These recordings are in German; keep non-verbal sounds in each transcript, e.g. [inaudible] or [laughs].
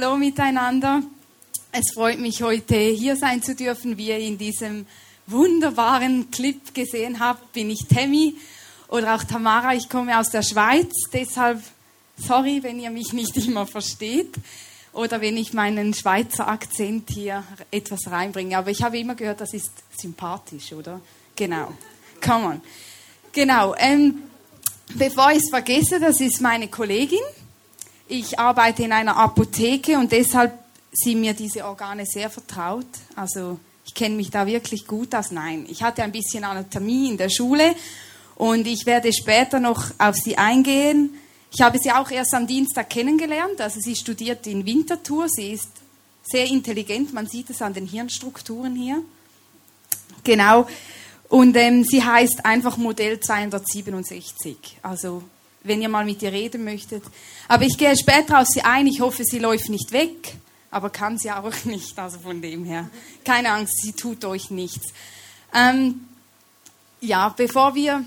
Hallo miteinander. Es freut mich heute hier sein zu dürfen. Wie ihr in diesem wunderbaren Clip gesehen habt, bin ich Tammy oder auch Tamara. Ich komme aus der Schweiz, deshalb sorry, wenn ihr mich nicht immer versteht oder wenn ich meinen Schweizer Akzent hier etwas reinbringe. Aber ich habe immer gehört, das ist sympathisch, oder? Genau. Come on. Genau. Ähm, bevor ich es vergesse, das ist meine Kollegin. Ich arbeite in einer Apotheke und deshalb sind mir diese Organe sehr vertraut. Also ich kenne mich da wirklich gut aus. Nein, ich hatte ein bisschen Anatomie in der Schule und ich werde später noch auf sie eingehen. Ich habe sie auch erst am Dienstag kennengelernt. Also sie studiert in Winterthur. Sie ist sehr intelligent. Man sieht es an den Hirnstrukturen hier. Genau. Und ähm, sie heißt einfach Modell 267. Also wenn ihr mal mit ihr reden möchtet. Aber ich gehe später auf sie ein. Ich hoffe, sie läuft nicht weg, aber kann sie auch [laughs] nicht. Also von dem her. Keine Angst, sie tut euch nichts. Ähm, ja, bevor wir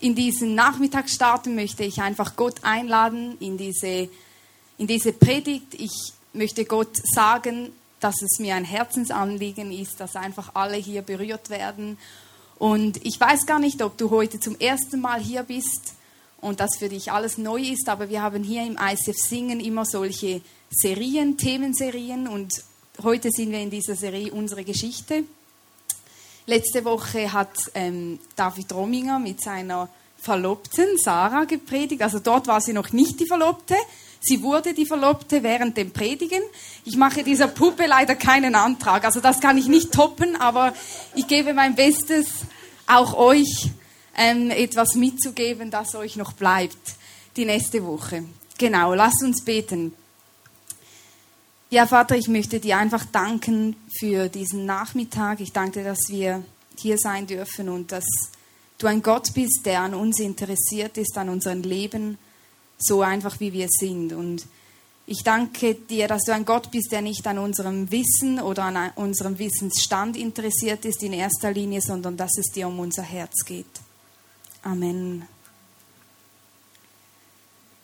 in diesen Nachmittag starten, möchte ich einfach Gott einladen in diese, in diese Predigt. Ich möchte Gott sagen, dass es mir ein Herzensanliegen ist, dass einfach alle hier berührt werden. Und ich weiß gar nicht, ob du heute zum ersten Mal hier bist und das für dich alles neu ist, aber wir haben hier im ICF Singen immer solche Serien, Themenserien und heute sind wir in dieser Serie unsere Geschichte. Letzte Woche hat ähm, David Rominger mit seiner Verlobten Sarah gepredigt. Also dort war sie noch nicht die Verlobte. Sie wurde die Verlobte während dem Predigen. Ich mache dieser Puppe leider keinen Antrag. Also das kann ich nicht toppen, aber ich gebe mein Bestes, auch euch ähm, etwas mitzugeben, das euch noch bleibt die nächste Woche. Genau, lasst uns beten. Ja, Vater, ich möchte dir einfach danken für diesen Nachmittag. Ich danke dir, dass wir hier sein dürfen und dass du ein Gott bist, der an uns interessiert ist, an unserem Leben, so einfach wie wir sind. Und ich danke dir, dass du ein Gott bist, der nicht an unserem Wissen oder an unserem Wissensstand interessiert ist in erster Linie, sondern dass es dir um unser Herz geht. Amen.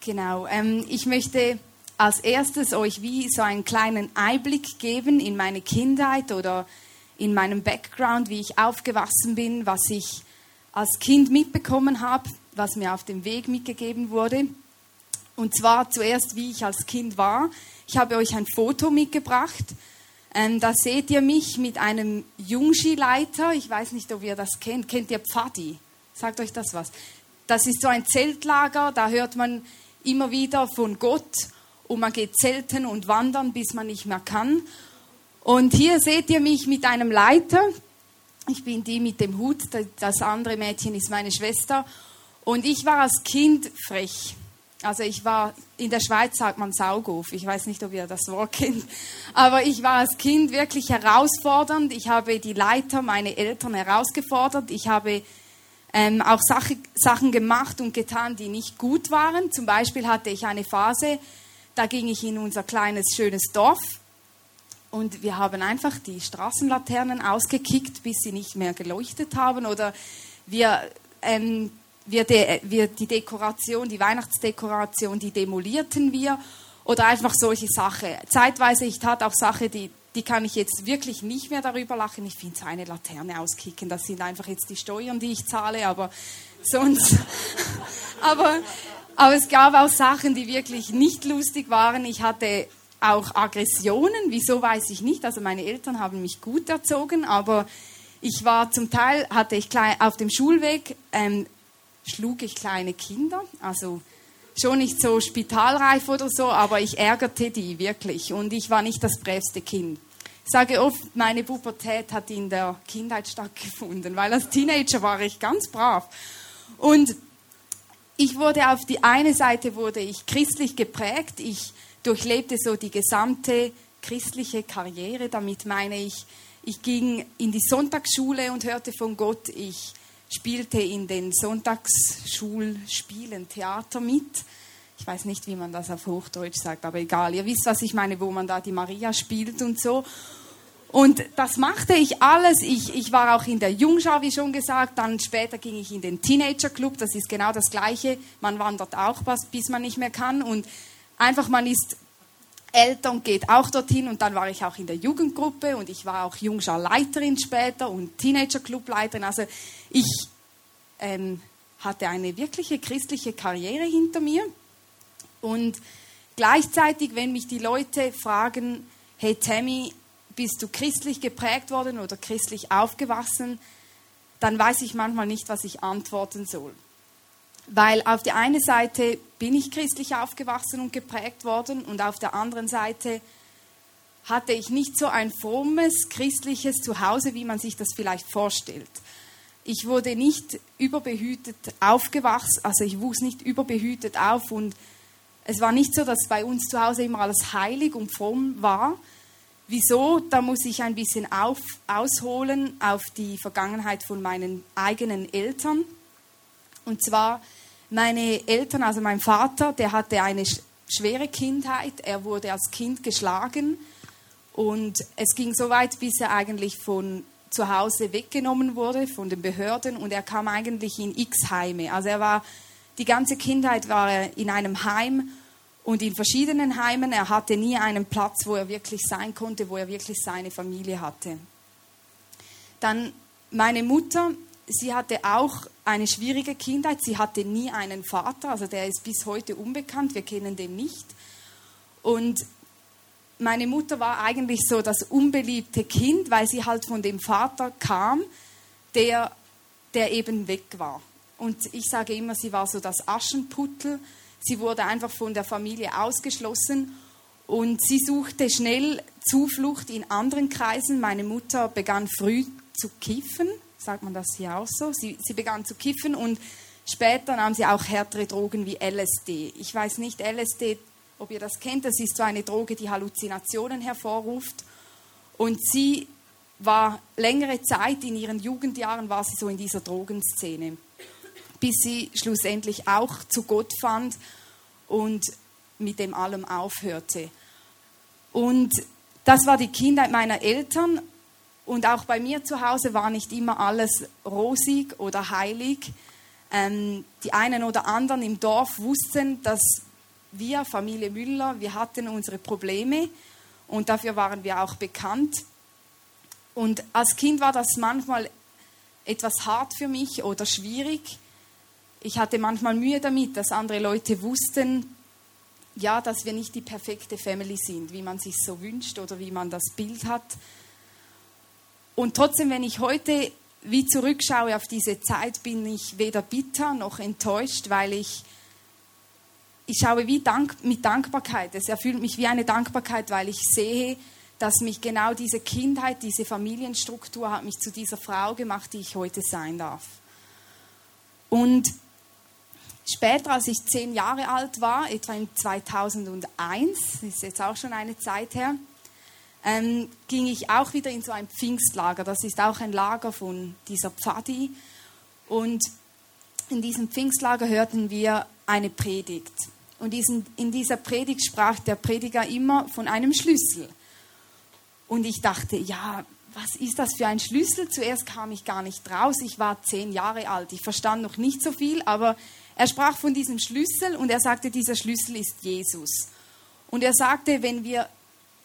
Genau. Ähm, ich möchte als erstes euch wie so einen kleinen Einblick geben in meine Kindheit oder in meinem Background, wie ich aufgewachsen bin, was ich als Kind mitbekommen habe, was mir auf dem Weg mitgegeben wurde. Und zwar zuerst, wie ich als Kind war. Ich habe euch ein Foto mitgebracht. Ähm, da seht ihr mich mit einem Jungskileiter. Ich weiß nicht, ob ihr das kennt. Kennt ihr Pfadi? Sagt euch das was? Das ist so ein Zeltlager, da hört man immer wieder von Gott und man geht zelten und wandern, bis man nicht mehr kann. Und hier seht ihr mich mit einem Leiter. Ich bin die mit dem Hut, das andere Mädchen ist meine Schwester. Und ich war als Kind frech. Also ich war, in der Schweiz sagt man Saugof, ich weiß nicht, ob ihr das Wort [laughs] kennt, aber ich war als Kind wirklich herausfordernd. Ich habe die Leiter, meine Eltern herausgefordert. Ich habe ähm, auch Sache, Sachen gemacht und getan, die nicht gut waren. Zum Beispiel hatte ich eine Phase, da ging ich in unser kleines, schönes Dorf und wir haben einfach die Straßenlaternen ausgekickt, bis sie nicht mehr geleuchtet haben oder wir, ähm, wir, de, wir die Dekoration, die Weihnachtsdekoration, die demolierten wir oder einfach solche Sachen. Zeitweise, ich tat auch Sachen, die, die kann ich jetzt wirklich nicht mehr darüber lachen. Ich finde so eine Laterne auskicken, das sind einfach jetzt die Steuern, die ich zahle, aber sonst. [laughs] aber aber es gab auch Sachen, die wirklich nicht lustig waren. Ich hatte auch Aggressionen. Wieso weiß ich nicht. Also meine Eltern haben mich gut erzogen, aber ich war zum Teil, hatte ich klein, auf dem Schulweg, ähm, schlug ich kleine Kinder. Also schon nicht so spitalreif oder so, aber ich ärgerte die wirklich. Und ich war nicht das brävste Kind. Ich sage oft, meine Pubertät hat in der Kindheit stattgefunden, weil als Teenager war ich ganz brav. Und ich wurde auf die eine Seite wurde ich christlich geprägt. Ich durchlebte so die gesamte christliche Karriere. Damit meine ich, ich ging in die Sonntagsschule und hörte von Gott. Ich spielte in den Sonntagsschulspielen Theater mit. Ich weiß nicht, wie man das auf Hochdeutsch sagt, aber egal. Ihr wisst, was ich meine, wo man da die Maria spielt und so. Und das machte ich alles. Ich, ich war auch in der Jungschau, wie schon gesagt. Dann später ging ich in den Teenager Club. Das ist genau das Gleiche. Man wandert auch was, bis man nicht mehr kann. Und einfach, man ist Eltern geht auch dorthin und dann war ich auch in der Jugendgruppe und ich war auch Jungscharleiterin später und Teenager-Clubleiterin. Also ich ähm, hatte eine wirkliche christliche Karriere hinter mir und gleichzeitig, wenn mich die Leute fragen, hey Tammy, bist du christlich geprägt worden oder christlich aufgewachsen, dann weiß ich manchmal nicht, was ich antworten soll. Weil auf der einen Seite bin ich christlich aufgewachsen und geprägt worden und auf der anderen Seite hatte ich nicht so ein frommes christliches Zuhause, wie man sich das vielleicht vorstellt. Ich wurde nicht überbehütet aufgewachsen, also ich wuchs nicht überbehütet auf und es war nicht so, dass bei uns zu Hause immer alles heilig und fromm war. Wieso? Da muss ich ein bisschen auf, ausholen auf die Vergangenheit von meinen eigenen Eltern. Und zwar meine Eltern, also mein Vater, der hatte eine schwere Kindheit. Er wurde als Kind geschlagen und es ging so weit, bis er eigentlich von zu Hause weggenommen wurde von den Behörden und er kam eigentlich in X Heime. Also er war die ganze Kindheit war er in einem Heim und in verschiedenen Heimen. Er hatte nie einen Platz, wo er wirklich sein konnte, wo er wirklich seine Familie hatte. Dann meine Mutter, sie hatte auch eine schwierige Kindheit. Sie hatte nie einen Vater, also der ist bis heute unbekannt, wir kennen den nicht. Und meine Mutter war eigentlich so das unbeliebte Kind, weil sie halt von dem Vater kam, der, der eben weg war. Und ich sage immer, sie war so das Aschenputtel. Sie wurde einfach von der Familie ausgeschlossen und sie suchte schnell Zuflucht in anderen Kreisen. Meine Mutter begann früh zu kiffen sagt man das hier auch so. Sie, sie begann zu kiffen und später nahm sie auch härtere Drogen wie LSD. Ich weiß nicht, LSD, ob ihr das kennt, das ist so eine Droge, die Halluzinationen hervorruft. Und sie war längere Zeit in ihren Jugendjahren war sie so in dieser Drogenszene, bis sie schlussendlich auch zu Gott fand und mit dem allem aufhörte. Und das war die Kindheit meiner Eltern und auch bei mir zu Hause war nicht immer alles rosig oder heilig. Ähm, die einen oder anderen im Dorf wussten, dass wir, Familie Müller, wir hatten unsere Probleme und dafür waren wir auch bekannt. Und als Kind war das manchmal etwas hart für mich oder schwierig. Ich hatte manchmal Mühe damit, dass andere Leute wussten, ja, dass wir nicht die perfekte Family sind, wie man sich so wünscht oder wie man das Bild hat. Und trotzdem, wenn ich heute wie zurückschaue auf diese Zeit, bin ich weder bitter noch enttäuscht, weil ich, ich schaue wie Dank, mit Dankbarkeit. Es erfüllt mich wie eine Dankbarkeit, weil ich sehe, dass mich genau diese Kindheit, diese Familienstruktur hat mich zu dieser Frau gemacht, die ich heute sein darf. Und später, als ich zehn Jahre alt war, etwa im 2001, ist jetzt auch schon eine Zeit her, ähm, ging ich auch wieder in so ein Pfingstlager. Das ist auch ein Lager von dieser Pfadi. Und in diesem Pfingstlager hörten wir eine Predigt. Und diesen, in dieser Predigt sprach der Prediger immer von einem Schlüssel. Und ich dachte, ja, was ist das für ein Schlüssel? Zuerst kam ich gar nicht raus. Ich war zehn Jahre alt. Ich verstand noch nicht so viel, aber er sprach von diesem Schlüssel und er sagte, dieser Schlüssel ist Jesus. Und er sagte, wenn wir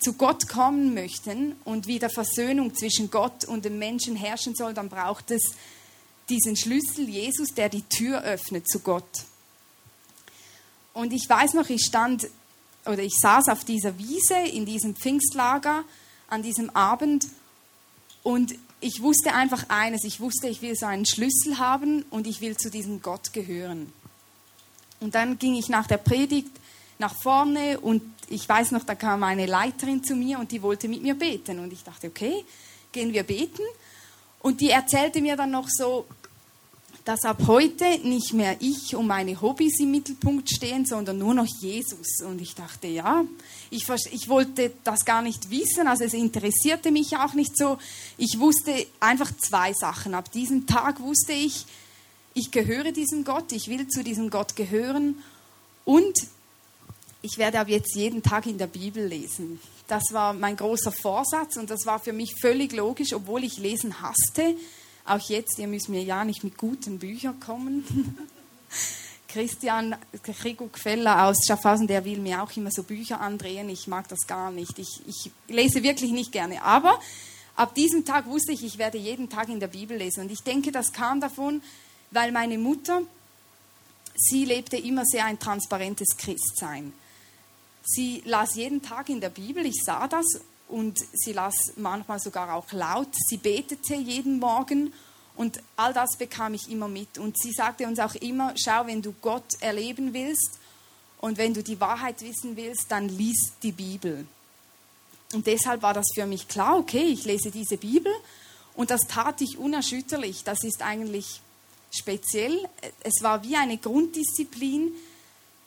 zu Gott kommen möchten und wieder Versöhnung zwischen Gott und dem Menschen herrschen soll, dann braucht es diesen Schlüssel Jesus, der die Tür öffnet zu Gott. Und ich weiß noch, ich stand oder ich saß auf dieser Wiese in diesem Pfingstlager an diesem Abend und ich wusste einfach eines, ich wusste, ich will so einen Schlüssel haben und ich will zu diesem Gott gehören. Und dann ging ich nach der Predigt nach vorne und ich weiß noch, da kam eine Leiterin zu mir und die wollte mit mir beten. Und ich dachte, okay, gehen wir beten. Und die erzählte mir dann noch so, dass ab heute nicht mehr ich und meine Hobbys im Mittelpunkt stehen, sondern nur noch Jesus. Und ich dachte, ja, ich, ich wollte das gar nicht wissen, also es interessierte mich auch nicht so. Ich wusste einfach zwei Sachen. Ab diesem Tag wusste ich, ich gehöre diesem Gott, ich will zu diesem Gott gehören und ich werde ab jetzt jeden Tag in der Bibel lesen. Das war mein großer Vorsatz und das war für mich völlig logisch, obwohl ich Lesen hasste. Auch jetzt, ihr müsst mir ja nicht mit guten Büchern kommen. [laughs] Christian Krigo Gefeller aus Schaffhausen, der will mir auch immer so Bücher andrehen. Ich mag das gar nicht. Ich, ich lese wirklich nicht gerne. Aber ab diesem Tag wusste ich, ich werde jeden Tag in der Bibel lesen. Und ich denke, das kam davon, weil meine Mutter, sie lebte immer sehr ein transparentes Christsein. Sie las jeden Tag in der Bibel, ich sah das und sie las manchmal sogar auch laut. Sie betete jeden Morgen und all das bekam ich immer mit. Und sie sagte uns auch immer, schau, wenn du Gott erleben willst und wenn du die Wahrheit wissen willst, dann lies die Bibel. Und deshalb war das für mich klar, okay, ich lese diese Bibel und das tat ich unerschütterlich. Das ist eigentlich speziell. Es war wie eine Grunddisziplin,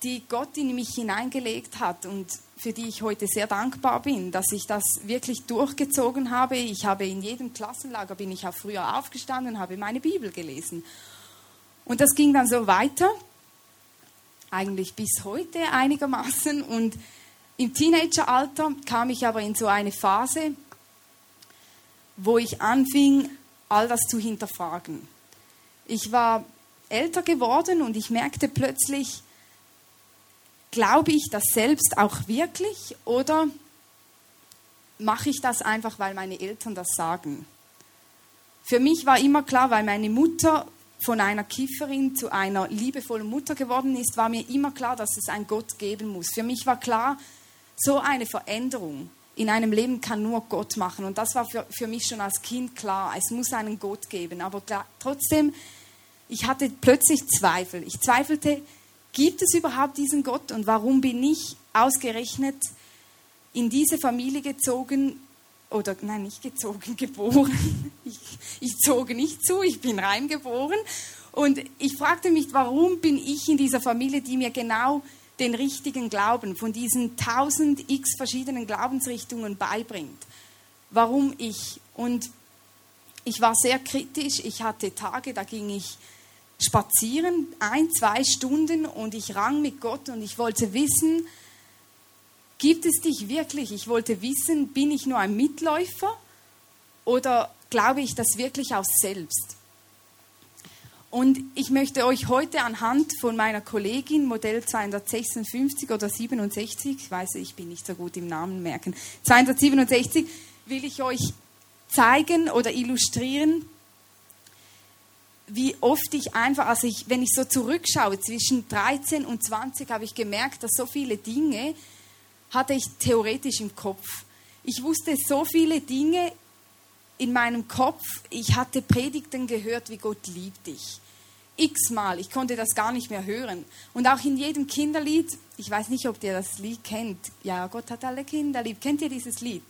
die Gott in mich hineingelegt hat und für die ich heute sehr dankbar bin, dass ich das wirklich durchgezogen habe. Ich habe in jedem Klassenlager bin ich auch früher aufgestanden und habe meine Bibel gelesen. Und das ging dann so weiter, eigentlich bis heute einigermaßen. Und im Teenageralter kam ich aber in so eine Phase, wo ich anfing, all das zu hinterfragen. Ich war älter geworden und ich merkte plötzlich, glaube ich das selbst auch wirklich oder mache ich das einfach, weil meine Eltern das sagen? Für mich war immer klar, weil meine Mutter von einer Kifferin zu einer liebevollen Mutter geworden ist, war mir immer klar, dass es einen Gott geben muss. Für mich war klar, so eine Veränderung in einem Leben kann nur Gott machen. Und das war für, für mich schon als Kind klar. Es muss einen Gott geben. Aber klar, trotzdem, ich hatte plötzlich Zweifel. Ich zweifelte, Gibt es überhaupt diesen Gott und warum bin ich ausgerechnet in diese Familie gezogen oder nein, nicht gezogen, [laughs] geboren. Ich, ich zog nicht zu, ich bin reingeboren. Und ich fragte mich, warum bin ich in dieser Familie, die mir genau den richtigen Glauben von diesen tausend x verschiedenen Glaubensrichtungen beibringt. Warum ich? Und ich war sehr kritisch. Ich hatte Tage, da ging ich spazieren, ein, zwei Stunden und ich rang mit Gott und ich wollte wissen, gibt es dich wirklich? Ich wollte wissen, bin ich nur ein Mitläufer oder glaube ich das wirklich aus selbst? Und ich möchte euch heute anhand von meiner Kollegin, Modell 256 oder 67, ich weiß, ich bin nicht so gut im Namen merken, 267, will ich euch zeigen oder illustrieren, wie oft ich einfach, also ich, wenn ich so zurückschaue, zwischen 13 und 20 habe ich gemerkt, dass so viele Dinge hatte ich theoretisch im Kopf. Ich wusste so viele Dinge in meinem Kopf. Ich hatte Predigten gehört, wie Gott liebt dich. X-mal, ich konnte das gar nicht mehr hören. Und auch in jedem Kinderlied, ich weiß nicht, ob ihr das Lied kennt. Ja, Gott hat alle Kinder lieb. Kennt ihr dieses Lied?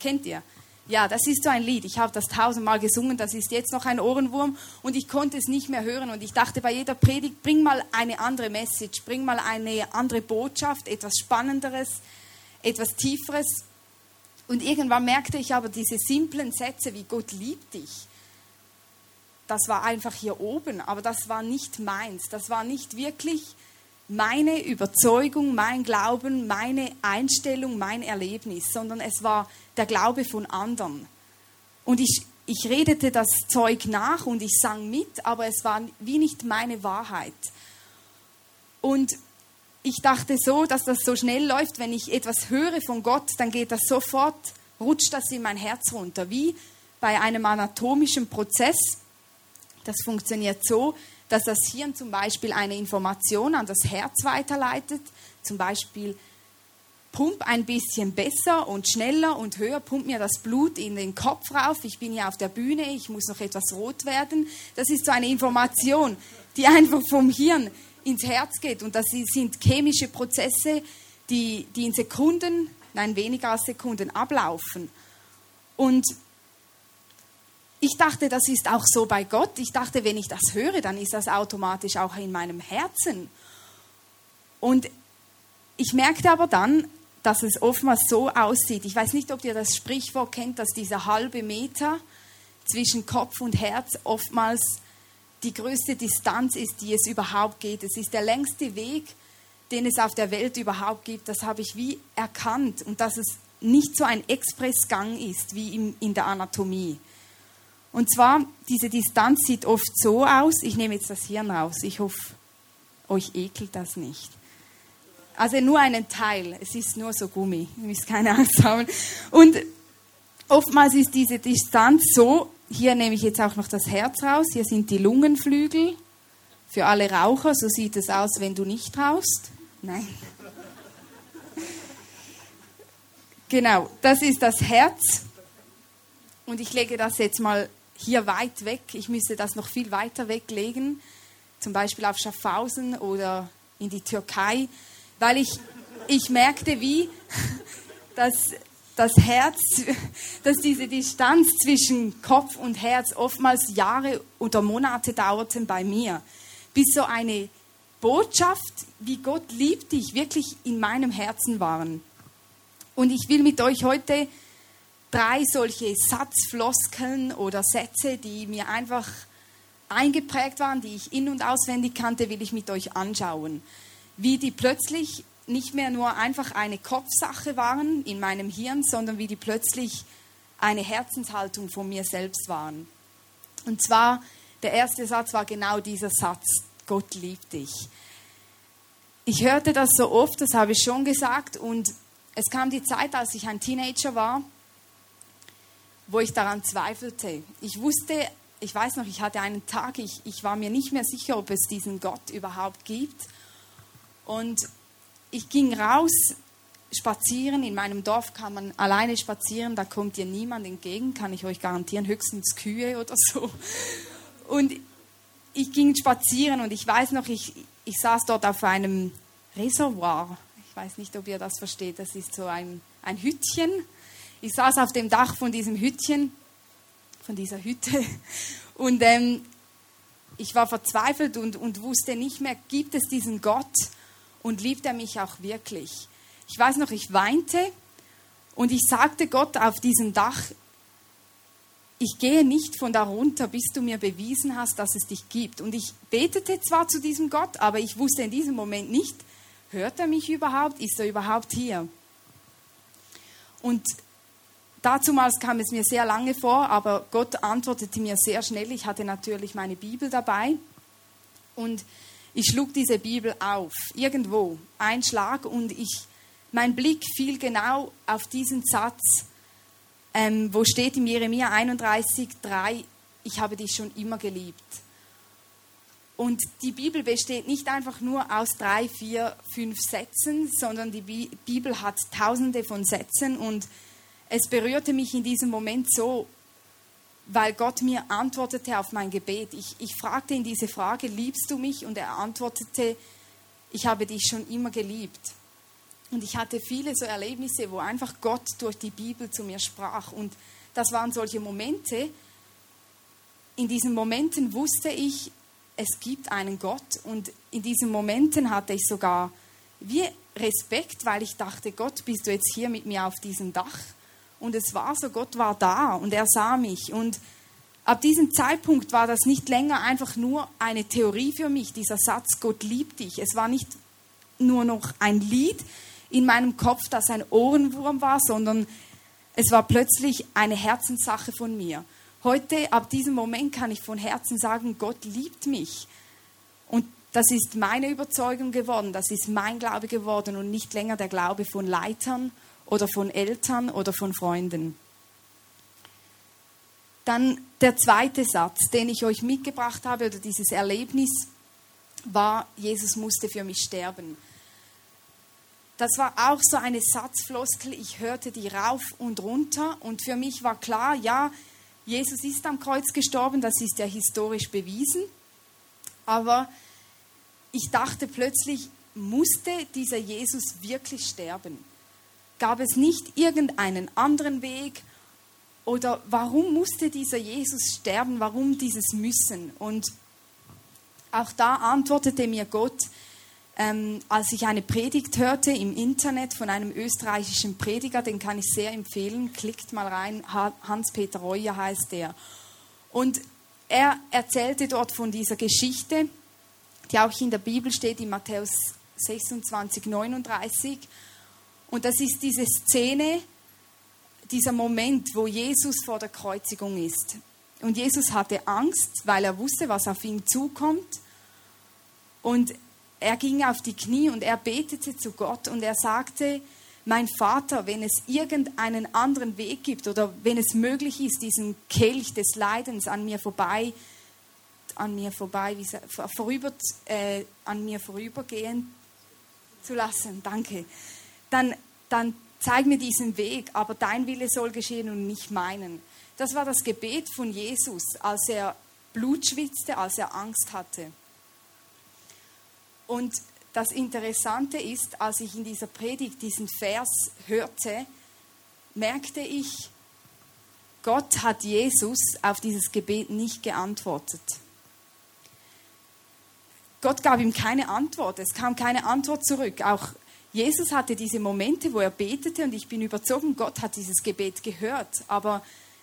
Kennt ihr? Ja, das ist so ein Lied. Ich habe das tausendmal gesungen, das ist jetzt noch ein Ohrenwurm und ich konnte es nicht mehr hören. Und ich dachte bei jeder Predigt, bring mal eine andere Message, bring mal eine andere Botschaft, etwas Spannenderes, etwas Tieferes. Und irgendwann merkte ich aber diese simplen Sätze wie Gott liebt dich. Das war einfach hier oben, aber das war nicht meins. Das war nicht wirklich meine Überzeugung, mein Glauben, meine Einstellung, mein Erlebnis, sondern es war der Glaube von anderen. Und ich, ich redete das Zeug nach und ich sang mit, aber es war wie nicht meine Wahrheit. Und ich dachte so, dass das so schnell läuft, wenn ich etwas höre von Gott, dann geht das sofort, rutscht das in mein Herz runter, wie bei einem anatomischen Prozess. Das funktioniert so, dass das Hirn zum Beispiel eine Information an das Herz weiterleitet, zum Beispiel pump ein bisschen besser und schneller und höher, pump mir das Blut in den Kopf rauf, ich bin ja auf der Bühne, ich muss noch etwas rot werden. Das ist so eine Information, die einfach vom Hirn ins Herz geht und das sind chemische Prozesse, die, die in Sekunden, nein, weniger als Sekunden ablaufen. Und ich dachte, das ist auch so bei Gott. Ich dachte, wenn ich das höre, dann ist das automatisch auch in meinem Herzen. Und ich merkte aber dann, dass es oftmals so aussieht. Ich weiß nicht, ob ihr das Sprichwort kennt, dass dieser halbe Meter zwischen Kopf und Herz oftmals die größte Distanz ist, die es überhaupt geht. Es ist der längste Weg, den es auf der Welt überhaupt gibt. Das habe ich wie erkannt und dass es nicht so ein Expressgang ist wie in der Anatomie. Und zwar, diese Distanz sieht oft so aus, ich nehme jetzt das Hirn raus, ich hoffe, euch ekelt das nicht. Also nur einen Teil, es ist nur so Gummi, ihr müsst keine Angst haben. Und oftmals ist diese Distanz so, hier nehme ich jetzt auch noch das Herz raus, hier sind die Lungenflügel. Für alle Raucher, so sieht es aus, wenn du nicht rauchst. Nein. Genau, das ist das Herz. Und ich lege das jetzt mal hier weit weg. Ich müsste das noch viel weiter weglegen, zum Beispiel auf Schaffhausen oder in die Türkei, weil ich, ich merkte, wie [laughs] dass das Herz, [laughs] dass diese Distanz zwischen Kopf und Herz oftmals Jahre oder Monate dauerten bei mir, bis so eine Botschaft, wie Gott liebt dich, wirklich in meinem Herzen waren. Und ich will mit euch heute drei solche Satzfloskeln oder Sätze, die mir einfach eingeprägt waren, die ich in- und auswendig kannte, will ich mit euch anschauen. Wie die plötzlich nicht mehr nur einfach eine Kopfsache waren in meinem Hirn, sondern wie die plötzlich eine Herzenshaltung von mir selbst waren. Und zwar, der erste Satz war genau dieser Satz, Gott liebt dich. Ich hörte das so oft, das habe ich schon gesagt, und es kam die Zeit, als ich ein Teenager war, wo ich daran zweifelte. Ich wusste, ich weiß noch, ich hatte einen Tag, ich, ich war mir nicht mehr sicher, ob es diesen Gott überhaupt gibt. Und ich ging raus spazieren. In meinem Dorf kann man alleine spazieren, da kommt dir niemand entgegen, kann ich euch garantieren, höchstens Kühe oder so. Und ich ging spazieren und ich weiß noch, ich, ich saß dort auf einem Reservoir. Ich weiß nicht, ob ihr das versteht. Das ist so ein, ein Hüttchen ich saß auf dem Dach von diesem Hüttchen, von dieser Hütte, [laughs] und ähm, ich war verzweifelt und, und wusste nicht mehr, gibt es diesen Gott und liebt er mich auch wirklich? Ich weiß noch, ich weinte und ich sagte Gott auf diesem Dach, ich gehe nicht von da runter, bis du mir bewiesen hast, dass es dich gibt. Und ich betete zwar zu diesem Gott, aber ich wusste in diesem Moment nicht, hört er mich überhaupt? Ist er überhaupt hier? Und Dazumals kam es mir sehr lange vor, aber Gott antwortete mir sehr schnell. Ich hatte natürlich meine Bibel dabei und ich schlug diese Bibel auf, irgendwo, ein Schlag und ich, mein Blick fiel genau auf diesen Satz, ähm, wo steht im Jeremia 31, 3, ich habe dich schon immer geliebt. Und die Bibel besteht nicht einfach nur aus drei, vier, fünf Sätzen, sondern die Bibel hat tausende von Sätzen und es berührte mich in diesem Moment so, weil Gott mir antwortete auf mein Gebet. Ich, ich fragte ihn diese Frage, liebst du mich? Und er antwortete, ich habe dich schon immer geliebt. Und ich hatte viele so Erlebnisse, wo einfach Gott durch die Bibel zu mir sprach. Und das waren solche Momente. In diesen Momenten wusste ich, es gibt einen Gott. Und in diesen Momenten hatte ich sogar wie Respekt, weil ich dachte, Gott, bist du jetzt hier mit mir auf diesem Dach? Und es war so, Gott war da und er sah mich. Und ab diesem Zeitpunkt war das nicht länger einfach nur eine Theorie für mich, dieser Satz, Gott liebt dich. Es war nicht nur noch ein Lied in meinem Kopf, das ein Ohrenwurm war, sondern es war plötzlich eine Herzenssache von mir. Heute, ab diesem Moment, kann ich von Herzen sagen, Gott liebt mich. Und das ist meine Überzeugung geworden, das ist mein Glaube geworden und nicht länger der Glaube von Leitern oder von Eltern oder von Freunden. Dann der zweite Satz, den ich euch mitgebracht habe, oder dieses Erlebnis, war, Jesus musste für mich sterben. Das war auch so eine Satzfloskel, ich hörte die rauf und runter und für mich war klar, ja, Jesus ist am Kreuz gestorben, das ist ja historisch bewiesen, aber ich dachte plötzlich, musste dieser Jesus wirklich sterben? Gab es nicht irgendeinen anderen Weg? Oder warum musste dieser Jesus sterben? Warum dieses Müssen? Und auch da antwortete mir Gott, ähm, als ich eine Predigt hörte im Internet von einem österreichischen Prediger, den kann ich sehr empfehlen, klickt mal rein, Hans-Peter Reuer heißt der. Und er erzählte dort von dieser Geschichte, die auch in der Bibel steht, in Matthäus 26, 39. Und das ist diese Szene, dieser Moment, wo Jesus vor der Kreuzigung ist. Und Jesus hatte Angst, weil er wusste, was auf ihn zukommt. Und er ging auf die Knie und er betete zu Gott und er sagte, mein Vater, wenn es irgendeinen anderen Weg gibt oder wenn es möglich ist, diesen Kelch des Leidens an mir vorbei, an mir vorbei, vorüber, äh, an mir vorübergehen zu lassen, danke, dann, dann zeig mir diesen Weg, aber dein Wille soll geschehen und nicht meinen. Das war das Gebet von Jesus, als er Blut schwitzte, als er Angst hatte. Und das Interessante ist, als ich in dieser Predigt diesen Vers hörte, merkte ich, Gott hat Jesus auf dieses Gebet nicht geantwortet. Gott gab ihm keine Antwort, es kam keine Antwort zurück. Auch Jesus hatte diese Momente, wo er betete und ich bin überzogen, Gott hat dieses Gebet gehört, aber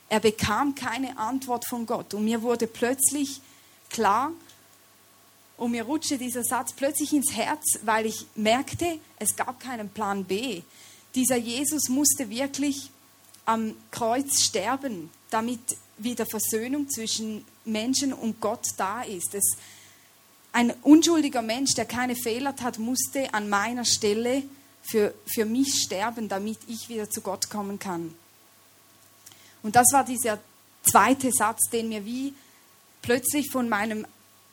er bekam keine Antwort von Gott. Und mir wurde plötzlich klar, und mir rutschte dieser Satz plötzlich ins Herz, weil ich merkte, es gab keinen Plan B. Dieser Jesus musste wirklich am Kreuz sterben, damit wieder Versöhnung zwischen Menschen und Gott da ist. Es, ein unschuldiger Mensch, der keine Fehler hat, musste an meiner Stelle für, für mich sterben, damit ich wieder zu Gott kommen kann. Und das war dieser zweite Satz, den mir wie plötzlich von meinem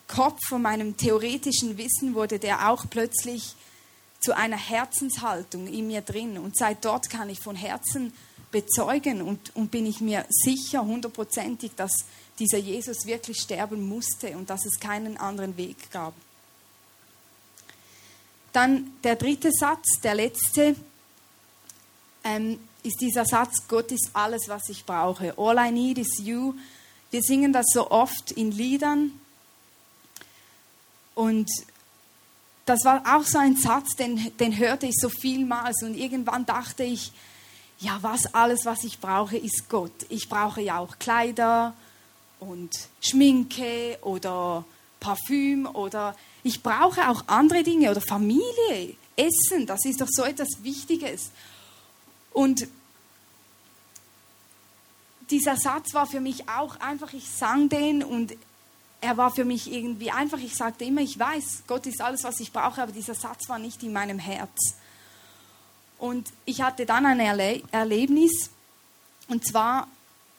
Kopf, von meinem theoretischen Wissen wurde der auch plötzlich zu einer Herzenshaltung in mir drin. Und seit dort kann ich von Herzen bezeugen und, und bin ich mir sicher, hundertprozentig, dass dieser Jesus wirklich sterben musste und dass es keinen anderen Weg gab. Dann der dritte Satz, der letzte, ähm, ist dieser Satz, Gott ist alles, was ich brauche. All I need is you. Wir singen das so oft in Liedern, und das war auch so ein Satz, den, den hörte ich so vielmals und irgendwann dachte ich, ja, was alles, was ich brauche, ist Gott. Ich brauche ja auch Kleider und Schminke oder Parfüm oder ich brauche auch andere Dinge oder Familie, Essen, das ist doch so etwas Wichtiges. Und dieser Satz war für mich auch einfach, ich sang den und er war für mich irgendwie einfach, ich sagte immer, ich weiß, Gott ist alles, was ich brauche, aber dieser Satz war nicht in meinem Herz. Und ich hatte dann ein Erle Erlebnis, und zwar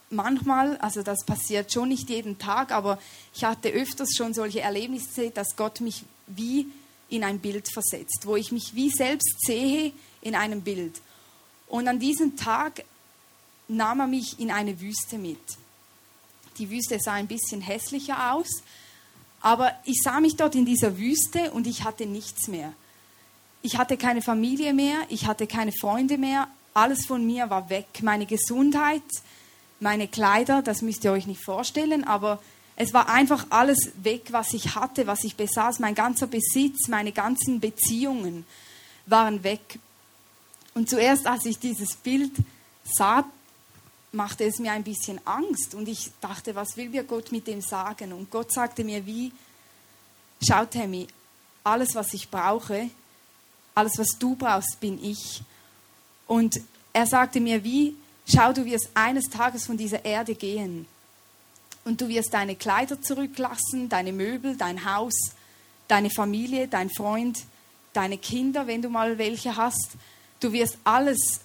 manchmal, also das passiert schon nicht jeden Tag, aber ich hatte öfters schon solche Erlebnisse, dass Gott mich wie in ein Bild versetzt, wo ich mich wie selbst sehe in einem Bild. Und an diesem Tag nahm er mich in eine Wüste mit. Die Wüste sah ein bisschen hässlicher aus, aber ich sah mich dort in dieser Wüste und ich hatte nichts mehr. Ich hatte keine Familie mehr, ich hatte keine Freunde mehr, alles von mir war weg. Meine Gesundheit, meine Kleider, das müsst ihr euch nicht vorstellen, aber es war einfach alles weg, was ich hatte, was ich besaß. Mein ganzer Besitz, meine ganzen Beziehungen waren weg. Und zuerst, als ich dieses Bild sah, machte es mir ein bisschen Angst und ich dachte, was will mir Gott mit dem sagen? Und Gott sagte mir wie, schau Tammy, alles, was ich brauche, alles, was du brauchst, bin ich. Und er sagte mir wie, schau, du wirst eines Tages von dieser Erde gehen und du wirst deine Kleider zurücklassen, deine Möbel, dein Haus, deine Familie, dein Freund, deine Kinder, wenn du mal welche hast. Du wirst alles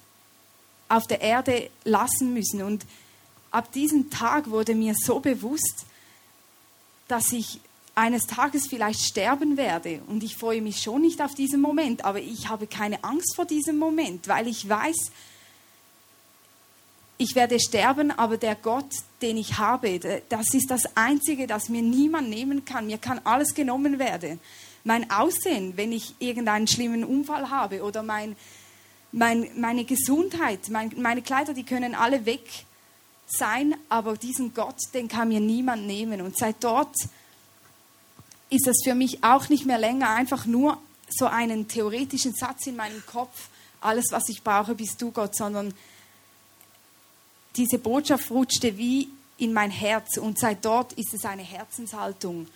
auf der Erde lassen müssen. Und ab diesem Tag wurde mir so bewusst, dass ich eines Tages vielleicht sterben werde. Und ich freue mich schon nicht auf diesen Moment, aber ich habe keine Angst vor diesem Moment, weil ich weiß, ich werde sterben, aber der Gott, den ich habe, das ist das Einzige, das mir niemand nehmen kann. Mir kann alles genommen werden. Mein Aussehen, wenn ich irgendeinen schlimmen Unfall habe oder mein, mein, meine Gesundheit, mein, meine Kleider, die können alle weg sein, aber diesen Gott, den kann mir niemand nehmen. Und seit dort ist es für mich auch nicht mehr länger einfach nur so einen theoretischen Satz in meinem Kopf, alles, was ich brauche, bist du Gott, sondern diese Botschaft rutschte wie in mein Herz und seit dort ist es eine Herzenshaltung.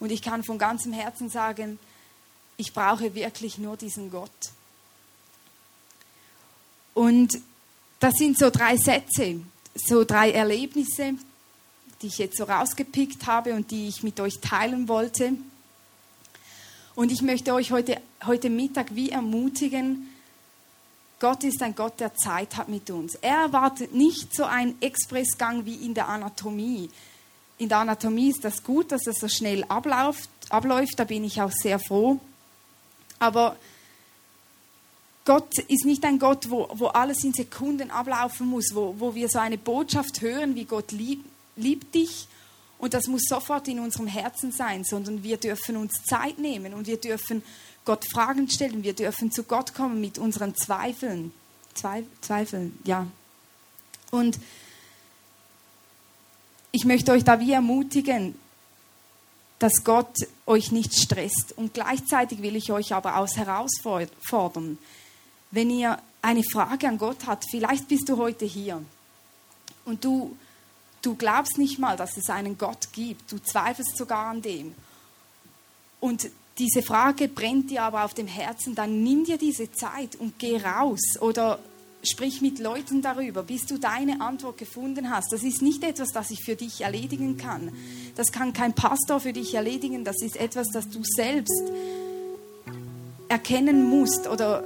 Und ich kann von ganzem Herzen sagen, ich brauche wirklich nur diesen Gott. Und das sind so drei Sätze, so drei Erlebnisse, die ich jetzt so rausgepickt habe und die ich mit euch teilen wollte. Und ich möchte euch heute, heute Mittag wie ermutigen, Gott ist ein Gott, der Zeit hat mit uns. Er erwartet nicht so einen Expressgang wie in der Anatomie. In der Anatomie ist das gut, dass es so schnell abläuft, abläuft, da bin ich auch sehr froh. Aber Gott ist nicht ein Gott, wo, wo alles in Sekunden ablaufen muss, wo, wo wir so eine Botschaft hören, wie Gott lieb, liebt dich und das muss sofort in unserem Herzen sein, sondern wir dürfen uns Zeit nehmen und wir dürfen Gott Fragen stellen, wir dürfen zu Gott kommen mit unseren Zweifeln. Zweifeln, ja. Und ich möchte euch da wie ermutigen, dass Gott euch nicht stresst. Und gleichzeitig will ich euch aber auch herausfordern, wenn ihr eine Frage an Gott habt, vielleicht bist du heute hier und du, du glaubst nicht mal, dass es einen Gott gibt, du zweifelst sogar an dem. Und diese Frage brennt dir aber auf dem Herzen, dann nimm dir diese Zeit und geh raus oder sprich mit Leuten darüber, bis du deine Antwort gefunden hast. Das ist nicht etwas, das ich für dich erledigen kann. Das kann kein Pastor für dich erledigen. Das ist etwas, das du selbst erkennen musst oder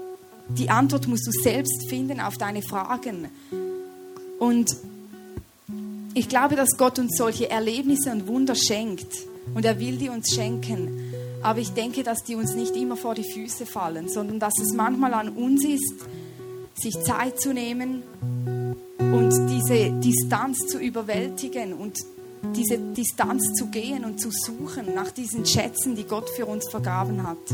die Antwort musst du selbst finden auf deine Fragen. Und ich glaube, dass Gott uns solche Erlebnisse und Wunder schenkt. Und er will die uns schenken. Aber ich denke, dass die uns nicht immer vor die Füße fallen, sondern dass es manchmal an uns ist, sich Zeit zu nehmen und diese Distanz zu überwältigen und diese Distanz zu gehen und zu suchen nach diesen Schätzen, die Gott für uns vergaben hat.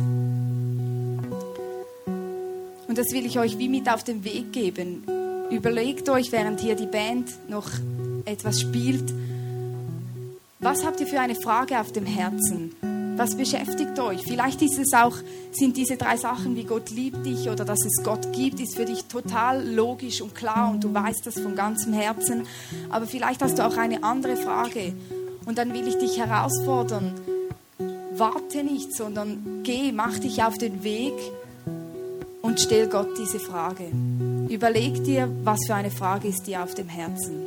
Und das will ich euch wie mit auf den Weg geben. Überlegt euch, während hier die Band noch etwas spielt, was habt ihr für eine Frage auf dem Herzen? Was beschäftigt euch? Vielleicht ist es auch, sind diese drei Sachen, wie Gott liebt dich oder dass es Gott gibt, ist für dich total logisch und klar und du weißt das von ganzem Herzen. Aber vielleicht hast du auch eine andere Frage. Und dann will ich dich herausfordern, warte nicht, sondern geh, mach dich auf den Weg und stell Gott diese Frage. Überleg dir, was für eine Frage ist dir auf dem Herzen.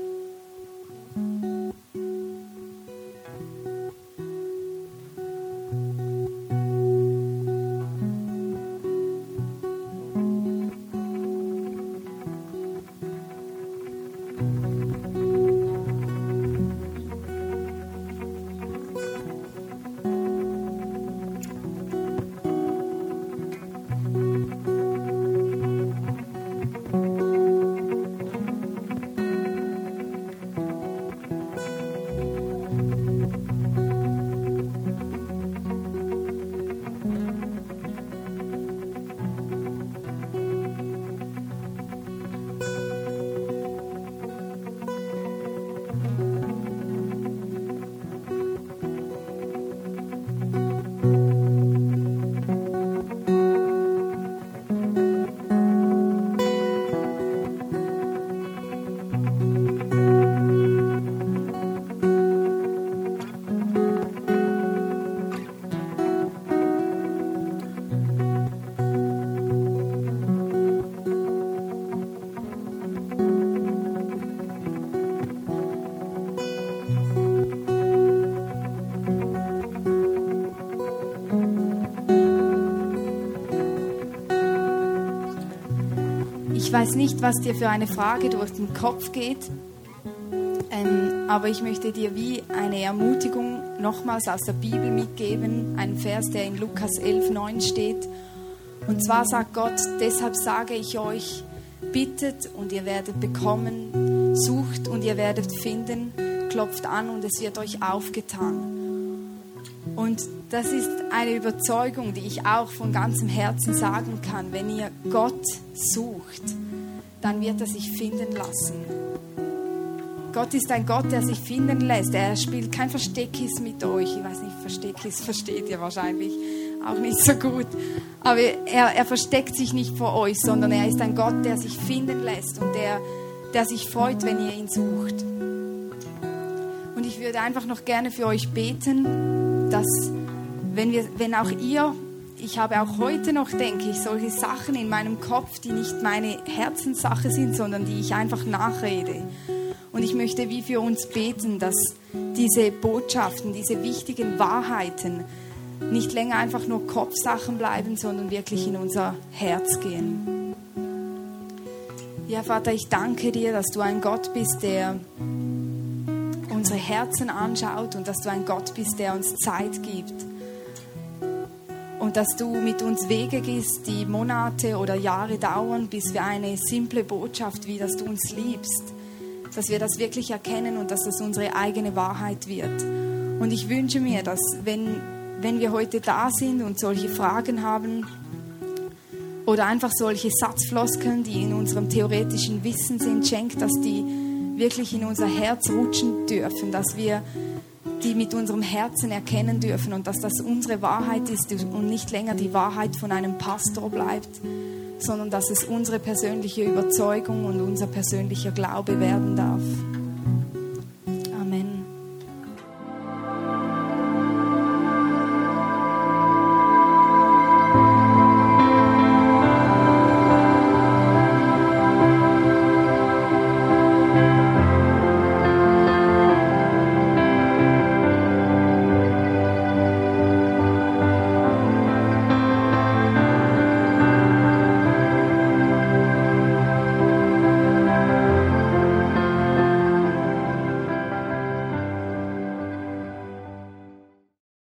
Ich weiß nicht, was dir für eine Frage durch den Kopf geht, ähm, aber ich möchte dir wie eine Ermutigung nochmals aus der Bibel mitgeben, ein Vers, der in Lukas 11, 9 steht. Und zwar sagt Gott, deshalb sage ich euch, bittet und ihr werdet bekommen, sucht und ihr werdet finden, klopft an und es wird euch aufgetan. Und das ist eine Überzeugung, die ich auch von ganzem Herzen sagen kann. Wenn ihr Gott sucht, dann wird er sich finden lassen. Gott ist ein Gott, der sich finden lässt. Er spielt kein Versteckis mit euch. Ich weiß nicht, Versteckis versteht ihr wahrscheinlich auch nicht so gut. Aber er, er versteckt sich nicht vor euch, sondern er ist ein Gott, der sich finden lässt und der, der sich freut, wenn ihr ihn sucht. Und ich würde einfach noch gerne für euch beten, dass wenn, wir, wenn auch ihr, ich habe auch heute noch, denke ich, solche Sachen in meinem Kopf, die nicht meine Herzenssache sind, sondern die ich einfach nachrede. Und ich möchte wie für uns beten, dass diese Botschaften, diese wichtigen Wahrheiten, nicht länger einfach nur Kopfsachen bleiben, sondern wirklich in unser Herz gehen. Ja, Vater, ich danke dir, dass du ein Gott bist, der unsere Herzen anschaut und dass du ein Gott bist, der uns Zeit gibt. Und dass du mit uns Wege gehst, die Monate oder Jahre dauern, bis wir eine simple Botschaft, wie dass du uns liebst, dass wir das wirklich erkennen und dass das unsere eigene Wahrheit wird. Und ich wünsche mir, dass wenn, wenn wir heute da sind und solche Fragen haben oder einfach solche Satzfloskeln, die in unserem theoretischen Wissen sind, schenkt, dass die wirklich in unser Herz rutschen dürfen, dass wir die mit unserem Herzen erkennen dürfen und dass das unsere Wahrheit ist und nicht länger die Wahrheit von einem Pastor bleibt, sondern dass es unsere persönliche Überzeugung und unser persönlicher Glaube werden darf.